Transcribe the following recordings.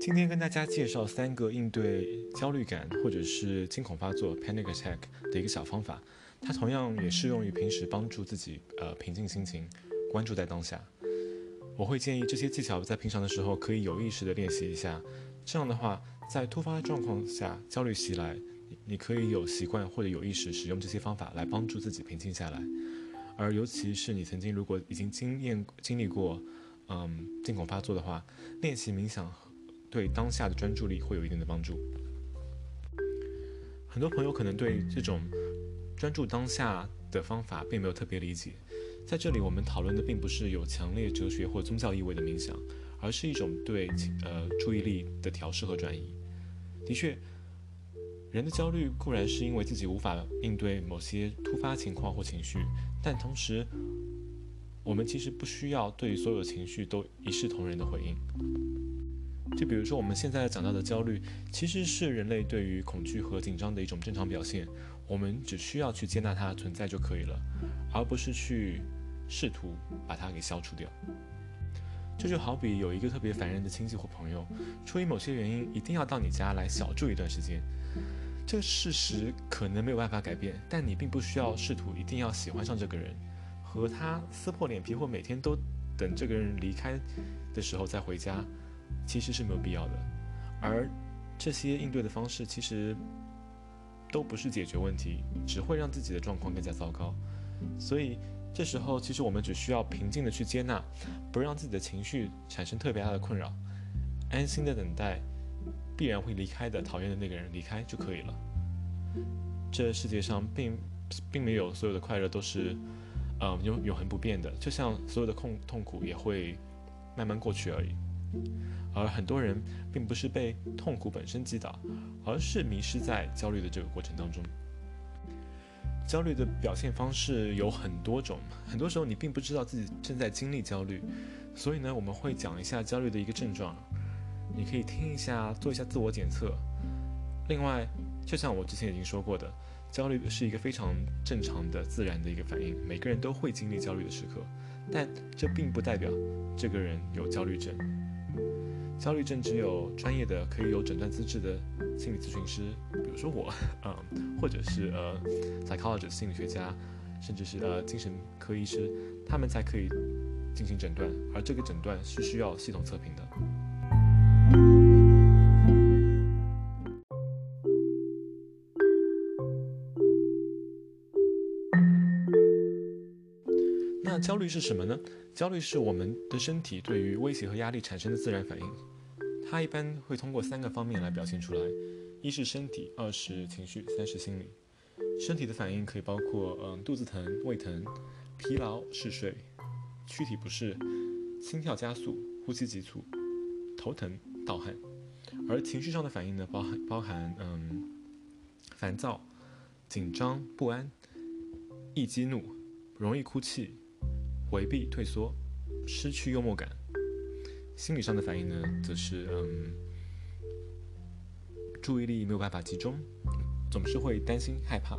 今天跟大家介绍三个应对焦虑感或者是惊恐发作 （panic attack） 的一个小方法，它同样也适用于平时帮助自己呃平静心情、关注在当下。我会建议这些技巧在平常的时候可以有意识的练习一下，这样的话，在突发状况下焦虑袭来，你可以有习惯或者有意识使用这些方法来帮助自己平静下来。而尤其是你曾经如果已经经验经历过嗯惊恐发作的话，练习冥想。对当下的专注力会有一定的帮助。很多朋友可能对这种专注当下的方法并没有特别理解。在这里，我们讨论的并不是有强烈哲学或宗教意味的冥想，而是一种对呃注意力的调试和转移。的确，人的焦虑固然是因为自己无法应对某些突发情况或情绪，但同时，我们其实不需要对所有情绪都一视同仁的回应。就比如说，我们现在讲到的焦虑，其实是人类对于恐惧和紧张的一种正常表现。我们只需要去接纳它存在就可以了，而不是去试图把它给消除掉。这就好比有一个特别烦人的亲戚或朋友，出于某些原因一定要到你家来小住一段时间。这个事实可能没有办法改变，但你并不需要试图一定要喜欢上这个人，和他撕破脸皮，或每天都等这个人离开的时候再回家。其实是没有必要的，而这些应对的方式其实都不是解决问题，只会让自己的状况更加糟糕。所以这时候，其实我们只需要平静的去接纳，不让自己的情绪产生特别大的困扰，安心的等待必然会离开的讨厌的那个人离开就可以了。这世界上并并没有所有的快乐都是嗯永永恒不变的，就像所有的痛痛苦也会慢慢过去而已。而很多人并不是被痛苦本身击倒，而是迷失在焦虑的这个过程当中。焦虑的表现方式有很多种，很多时候你并不知道自己正在经历焦虑，所以呢，我们会讲一下焦虑的一个症状，你可以听一下，做一下自我检测。另外，就像我之前已经说过的，焦虑是一个非常正常的、自然的一个反应，每个人都会经历焦虑的时刻，但这并不代表这个人有焦虑症。焦虑症只有专业的可以有诊断资质的心理咨询师，比如说我，嗯，或者是呃，psychologist 心理学家，甚至是呃精神科医师，他们才可以进行诊断，而这个诊断是需要系统测评的。焦虑是什么呢？焦虑是我们的身体对于威胁和压力产生的自然反应，它一般会通过三个方面来表现出来：一是身体，二是情绪，三是心理。身体的反应可以包括嗯肚子疼、胃疼、疲劳、嗜睡、躯体不适、心跳加速、呼吸急促、头疼、盗汗；而情绪上的反应呢，包含包含嗯烦躁、紧张、不安、易激怒、容易哭泣。回避、退缩、失去幽默感，心理上的反应呢，则是嗯，注意力没有办法集中，总是会担心、害怕，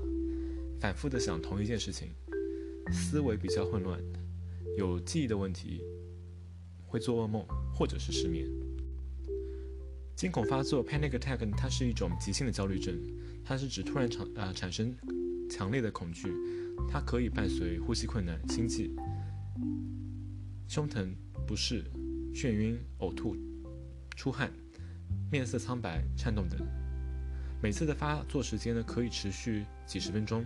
反复的想同一件事情，思维比较混乱，有记忆的问题，会做噩梦或者是失眠。惊恐发作 （panic attack） 它是一种急性的焦虑症，它是指突然产啊产生强烈的恐惧，它可以伴随呼吸困难、心悸。胸疼、不适、眩晕、呕吐、出汗、面色苍白、颤动等，每次的发作时间呢可以持续几十分钟。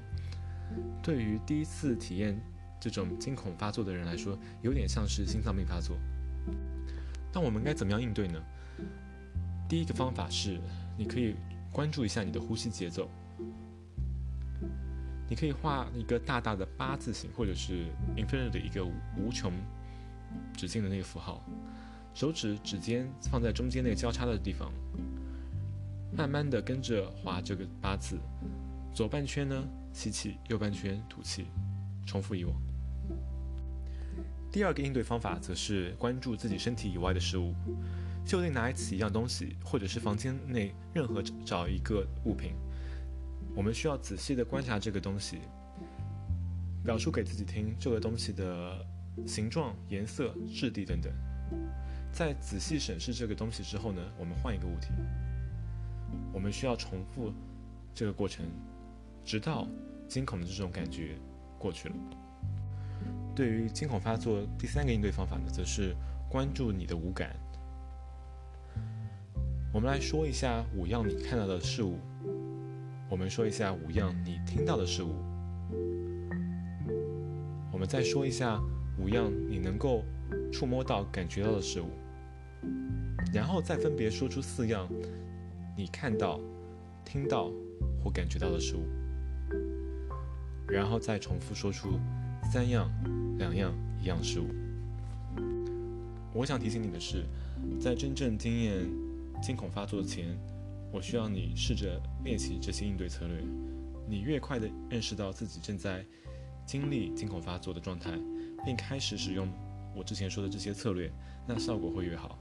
对于第一次体验这种惊恐发作的人来说，有点像是心脏病发作。那我们该怎么样应对呢？第一个方法是，你可以关注一下你的呼吸节奏。你可以画一个大大的八字形，或者是 infinity 一个无穷。指径的那个符号，手指指尖放在中间那个交叉的地方，慢慢的跟着划这个八字，左半圈呢吸气，右半圈吐气，重复以往。第二个应对方法则是关注自己身体以外的事物，就近拿起一样东西，或者是房间内任何找一个物品，我们需要仔细的观察这个东西，表述给自己听这个东西的。形状、颜色、质地等等，在仔细审视这个东西之后呢，我们换一个物体，我们需要重复这个过程，直到惊恐的这种感觉过去了。对于惊恐发作，第三个应对方法呢，则是关注你的五感。我们来说一下五样你看到的事物，我们说一下五样你听到的事物，我们再说一下五样你能够触摸到、感觉到的事物，然后再分别说出四样你看到、听到或感觉到的事物，然后再重复说出三样、两样、一样事物。我想提醒你的是，在真正经验。惊恐发作前，我需要你试着练习这些应对策略。你越快地认识到自己正在经历惊恐发作的状态，并开始使用我之前说的这些策略，那效果会越好。